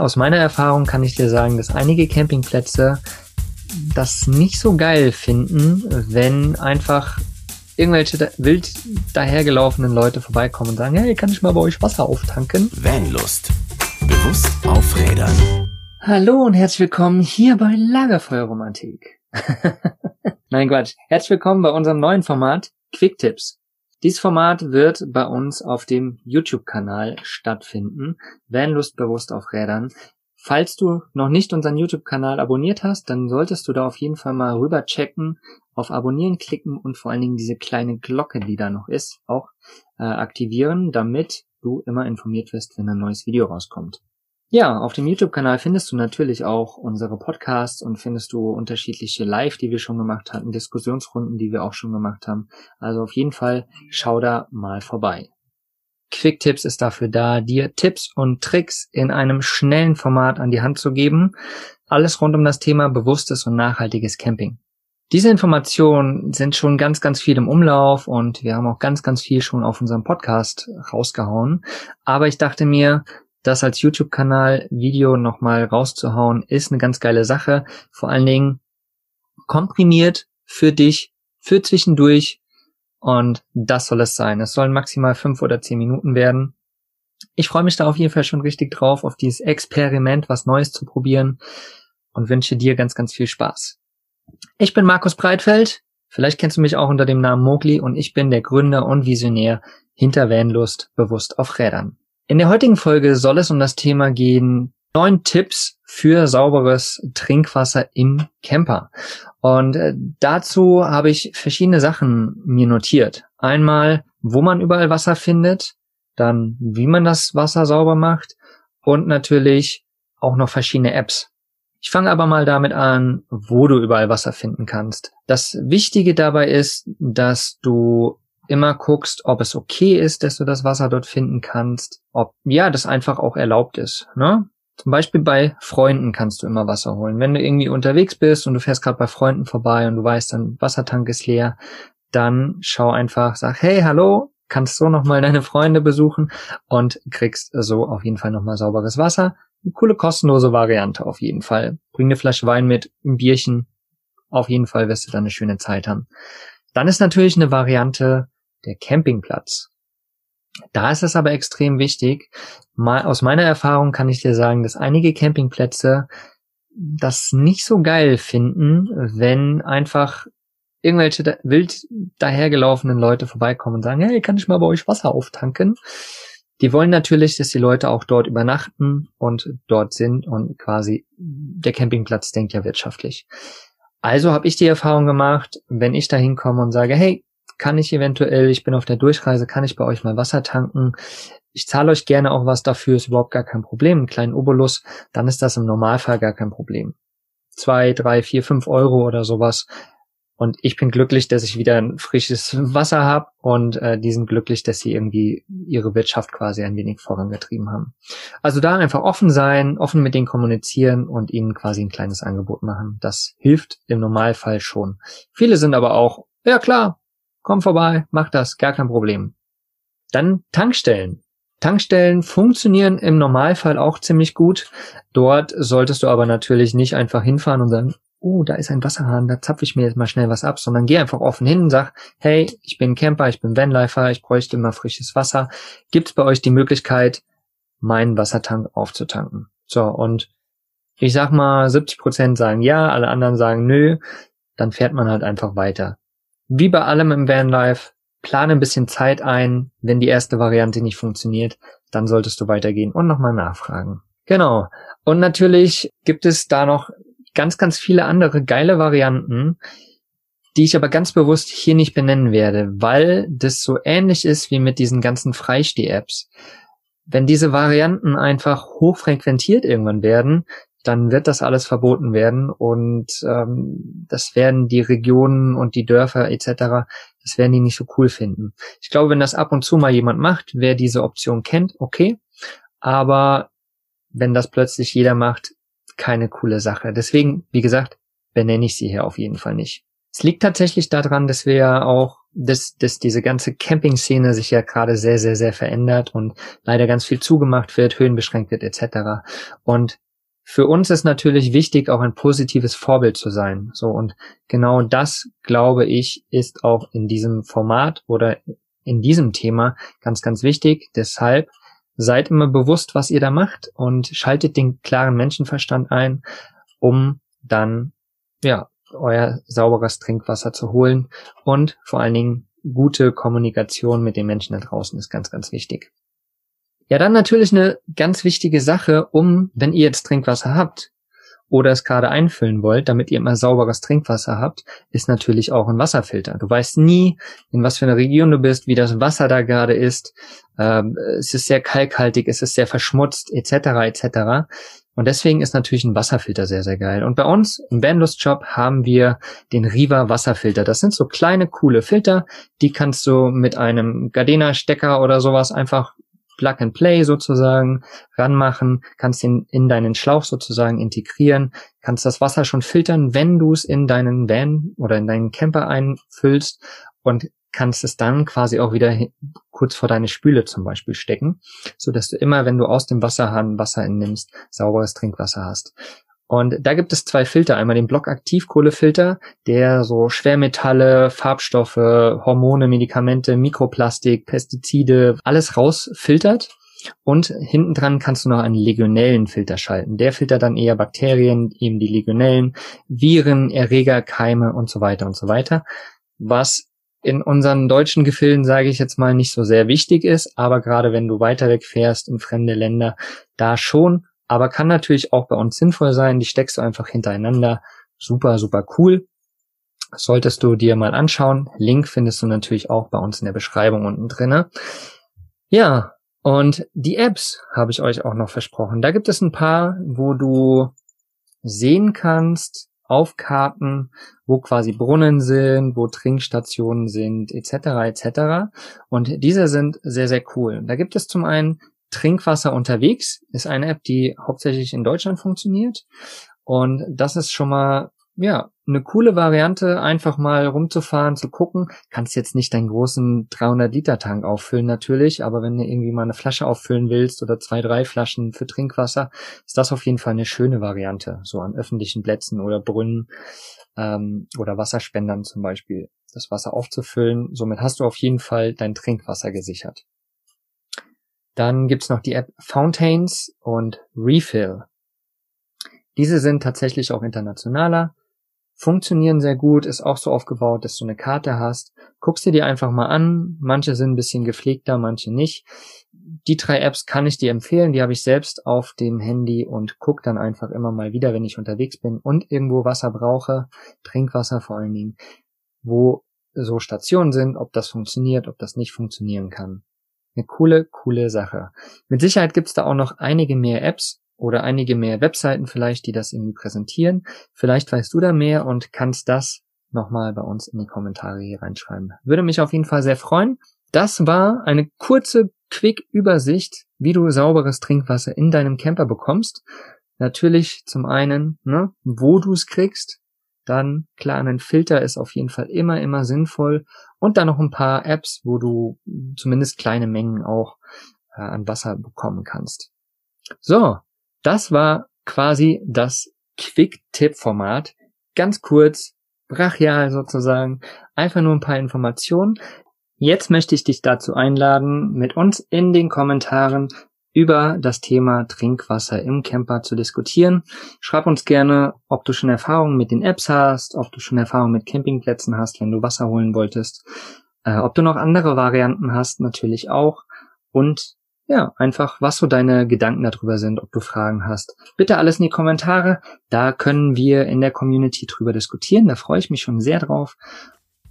Aus meiner Erfahrung kann ich dir sagen, dass einige Campingplätze das nicht so geil finden, wenn einfach irgendwelche wild dahergelaufenen Leute vorbeikommen und sagen, hey, kann ich mal bei euch Wasser auftanken? Vanlust. Bewusst aufrädern. Hallo und herzlich willkommen hier bei Lagerfeuerromantik. Nein, Quatsch. Herzlich willkommen bei unserem neuen Format Quick Tips. Dieses Format wird bei uns auf dem YouTube-Kanal stattfinden. Vanlust bewusst auf Rädern. Falls du noch nicht unseren YouTube-Kanal abonniert hast, dann solltest du da auf jeden Fall mal rüber checken, auf Abonnieren klicken und vor allen Dingen diese kleine Glocke, die da noch ist, auch äh, aktivieren, damit du immer informiert wirst, wenn ein neues Video rauskommt. Ja, auf dem YouTube-Kanal findest du natürlich auch unsere Podcasts und findest du unterschiedliche Live, die wir schon gemacht hatten, Diskussionsrunden, die wir auch schon gemacht haben. Also auf jeden Fall schau da mal vorbei. Quick Tips ist dafür da, dir Tipps und Tricks in einem schnellen Format an die Hand zu geben. Alles rund um das Thema bewusstes und nachhaltiges Camping. Diese Informationen sind schon ganz, ganz viel im Umlauf und wir haben auch ganz, ganz viel schon auf unserem Podcast rausgehauen. Aber ich dachte mir, das als YouTube-Kanal Video nochmal rauszuhauen, ist eine ganz geile Sache. Vor allen Dingen komprimiert für dich, für zwischendurch. Und das soll es sein. Es sollen maximal fünf oder zehn Minuten werden. Ich freue mich da auf jeden Fall schon richtig drauf, auf dieses Experiment, was Neues zu probieren und wünsche dir ganz, ganz viel Spaß. Ich bin Markus Breitfeld. Vielleicht kennst du mich auch unter dem Namen Mogli und ich bin der Gründer und Visionär hinter Vanlust bewusst auf Rädern. In der heutigen Folge soll es um das Thema gehen, neun Tipps für sauberes Trinkwasser im Camper. Und äh, dazu habe ich verschiedene Sachen mir notiert. Einmal, wo man überall Wasser findet, dann wie man das Wasser sauber macht und natürlich auch noch verschiedene Apps. Ich fange aber mal damit an, wo du überall Wasser finden kannst. Das Wichtige dabei ist, dass du immer guckst, ob es okay ist, dass du das Wasser dort finden kannst, ob ja, das einfach auch erlaubt ist. Ne? Zum Beispiel bei Freunden kannst du immer Wasser holen. Wenn du irgendwie unterwegs bist und du fährst gerade bei Freunden vorbei und du weißt, dein Wassertank ist leer, dann schau einfach, sag, hey, hallo, kannst so nochmal deine Freunde besuchen und kriegst so auf jeden Fall nochmal sauberes Wasser. Eine coole kostenlose Variante auf jeden Fall. Bring eine Flasche Wein mit, ein Bierchen. Auf jeden Fall wirst du dann eine schöne Zeit haben. Dann ist natürlich eine Variante, der Campingplatz. Da ist es aber extrem wichtig. Mal, aus meiner Erfahrung kann ich dir sagen, dass einige Campingplätze das nicht so geil finden, wenn einfach irgendwelche da, wild dahergelaufenen Leute vorbeikommen und sagen, hey, kann ich mal bei euch Wasser auftanken? Die wollen natürlich, dass die Leute auch dort übernachten und dort sind und quasi der Campingplatz denkt ja wirtschaftlich. Also habe ich die Erfahrung gemacht, wenn ich da hinkomme und sage, hey, kann ich eventuell, ich bin auf der Durchreise, kann ich bei euch mal Wasser tanken? Ich zahle euch gerne auch was dafür, ist überhaupt gar kein Problem, einen kleinen Obolus, dann ist das im Normalfall gar kein Problem. Zwei, drei, vier, fünf Euro oder sowas. Und ich bin glücklich, dass ich wieder ein frisches Wasser habe und äh, die sind glücklich, dass sie irgendwie ihre Wirtschaft quasi ein wenig vorangetrieben haben. Also da einfach offen sein, offen mit denen kommunizieren und ihnen quasi ein kleines Angebot machen. Das hilft im Normalfall schon. Viele sind aber auch, ja klar, komm vorbei, mach das, gar kein Problem. Dann Tankstellen. Tankstellen funktionieren im Normalfall auch ziemlich gut. Dort solltest du aber natürlich nicht einfach hinfahren und sagen, oh, da ist ein Wasserhahn, da zapfe ich mir jetzt mal schnell was ab, sondern geh einfach offen hin und sag, hey, ich bin Camper, ich bin Vanlifer, ich bräuchte immer frisches Wasser. Gibt es bei euch die Möglichkeit, meinen Wassertank aufzutanken? So, und ich sag mal, 70 Prozent sagen ja, alle anderen sagen nö, dann fährt man halt einfach weiter. Wie bei allem im Vanlife, plane ein bisschen Zeit ein. Wenn die erste Variante nicht funktioniert, dann solltest du weitergehen und nochmal nachfragen. Genau. Und natürlich gibt es da noch ganz, ganz viele andere geile Varianten, die ich aber ganz bewusst hier nicht benennen werde, weil das so ähnlich ist wie mit diesen ganzen Freisteh-Apps. Wenn diese Varianten einfach hochfrequentiert irgendwann werden, dann wird das alles verboten werden und ähm, das werden die Regionen und die Dörfer etc., das werden die nicht so cool finden. Ich glaube, wenn das ab und zu mal jemand macht, wer diese Option kennt, okay, aber wenn das plötzlich jeder macht, keine coole Sache. Deswegen, wie gesagt, benenne ich sie hier auf jeden Fall nicht. Es liegt tatsächlich daran, dass wir ja auch, dass, dass diese ganze Camping-Szene sich ja gerade sehr, sehr, sehr verändert und leider ganz viel zugemacht wird, höhenbeschränkt wird etc. Und für uns ist natürlich wichtig, auch ein positives Vorbild zu sein. So und genau das, glaube ich, ist auch in diesem Format oder in diesem Thema ganz, ganz wichtig. Deshalb seid immer bewusst, was ihr da macht und schaltet den klaren Menschenverstand ein, um dann ja euer sauberes Trinkwasser zu holen und vor allen Dingen gute Kommunikation mit den Menschen da draußen ist ganz, ganz wichtig. Ja, dann natürlich eine ganz wichtige Sache, um, wenn ihr jetzt Trinkwasser habt oder es gerade einfüllen wollt, damit ihr immer sauberes Trinkwasser habt, ist natürlich auch ein Wasserfilter. Du weißt nie, in was für einer Region du bist, wie das Wasser da gerade ist. Ähm, es ist sehr kalkhaltig, es ist sehr verschmutzt, etc. etc. Und deswegen ist natürlich ein Wasserfilter sehr, sehr geil. Und bei uns im Bandlust Shop haben wir den Riva Wasserfilter. Das sind so kleine, coole Filter. Die kannst du mit einem Gardena-Stecker oder sowas einfach Plug and Play sozusagen ranmachen, kannst ihn in deinen Schlauch sozusagen integrieren, kannst das Wasser schon filtern, wenn du es in deinen Van oder in deinen Camper einfüllst und kannst es dann quasi auch wieder kurz vor deine Spüle zum Beispiel stecken, so dass du immer, wenn du aus dem Wasserhahn Wasser entnimmst, sauberes Trinkwasser hast. Und da gibt es zwei Filter. Einmal den Blockaktivkohlefilter, der so Schwermetalle, Farbstoffe, Hormone, Medikamente, Mikroplastik, Pestizide, alles rausfiltert. Und hinten dran kannst du noch einen Legionellenfilter schalten. Der filtert dann eher Bakterien, eben die Legionellen, Viren, Erreger, Keime und so weiter und so weiter. Was in unseren deutschen Gefilden, sage ich jetzt mal, nicht so sehr wichtig ist, aber gerade wenn du weiter weg fährst in fremde Länder, da schon, aber kann natürlich auch bei uns sinnvoll sein. Die steckst du einfach hintereinander. Super, super cool. Solltest du dir mal anschauen. Link findest du natürlich auch bei uns in der Beschreibung unten drinne. Ja, und die Apps habe ich euch auch noch versprochen. Da gibt es ein paar, wo du sehen kannst, auf Karten, wo quasi Brunnen sind, wo Trinkstationen sind, etc. etc. Und diese sind sehr, sehr cool. Da gibt es zum einen Trinkwasser unterwegs, ist eine App, die hauptsächlich in Deutschland funktioniert. Und das ist schon mal ja, eine coole Variante, einfach mal rumzufahren, zu gucken. Kannst jetzt nicht deinen großen 300 Liter Tank auffüllen natürlich, aber wenn du irgendwie mal eine Flasche auffüllen willst oder zwei, drei Flaschen für Trinkwasser, ist das auf jeden Fall eine schöne Variante, so an öffentlichen Plätzen oder Brunnen ähm, oder Wasserspendern zum Beispiel, das Wasser aufzufüllen. Somit hast du auf jeden Fall dein Trinkwasser gesichert. Dann gibt's noch die App Fountains und Refill. Diese sind tatsächlich auch internationaler funktionieren sehr gut, ist auch so aufgebaut, dass du eine Karte hast. Guckst dir die einfach mal an. Manche sind ein bisschen gepflegter, manche nicht. Die drei Apps kann ich dir empfehlen. Die habe ich selbst auf dem Handy und guck dann einfach immer mal wieder, wenn ich unterwegs bin und irgendwo Wasser brauche, Trinkwasser vor allen Dingen, wo so Stationen sind, ob das funktioniert, ob das nicht funktionieren kann. Eine coole, coole Sache. Mit Sicherheit gibt's da auch noch einige mehr Apps, oder einige mehr Webseiten vielleicht, die das irgendwie präsentieren. Vielleicht weißt du da mehr und kannst das nochmal bei uns in die Kommentare hier reinschreiben. Würde mich auf jeden Fall sehr freuen. Das war eine kurze Quick-Übersicht, wie du sauberes Trinkwasser in deinem Camper bekommst. Natürlich zum einen, ne, wo du es kriegst. Dann, klar, ein Filter ist auf jeden Fall immer, immer sinnvoll. Und dann noch ein paar Apps, wo du zumindest kleine Mengen auch äh, an Wasser bekommen kannst. So, das war quasi das Quick-Tipp-Format. Ganz kurz, brachial sozusagen. Einfach nur ein paar Informationen. Jetzt möchte ich dich dazu einladen, mit uns in den Kommentaren über das Thema Trinkwasser im Camper zu diskutieren. Schreib uns gerne, ob du schon Erfahrungen mit den Apps hast, ob du schon Erfahrungen mit Campingplätzen hast, wenn du Wasser holen wolltest, äh, ob du noch andere Varianten hast, natürlich auch. Und ja, einfach, was so deine Gedanken darüber sind, ob du Fragen hast. Bitte alles in die Kommentare. Da können wir in der Community drüber diskutieren. Da freue ich mich schon sehr drauf.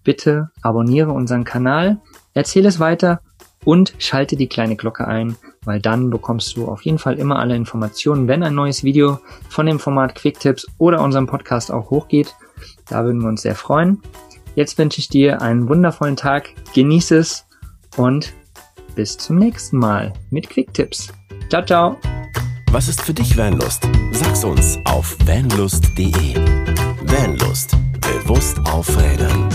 Bitte abonniere unseren Kanal, erzähle es weiter und schalte die kleine Glocke ein, weil dann bekommst du auf jeden Fall immer alle Informationen, wenn ein neues Video von dem Format Quicktips oder unserem Podcast auch hochgeht. Da würden wir uns sehr freuen. Jetzt wünsche ich dir einen wundervollen Tag, genieße es und bis zum nächsten Mal mit Quicktipps. Ciao, ciao. Was ist für dich Vanlust? Sag's uns auf vanlust.de. Vanlust. Bewusst aufrädern.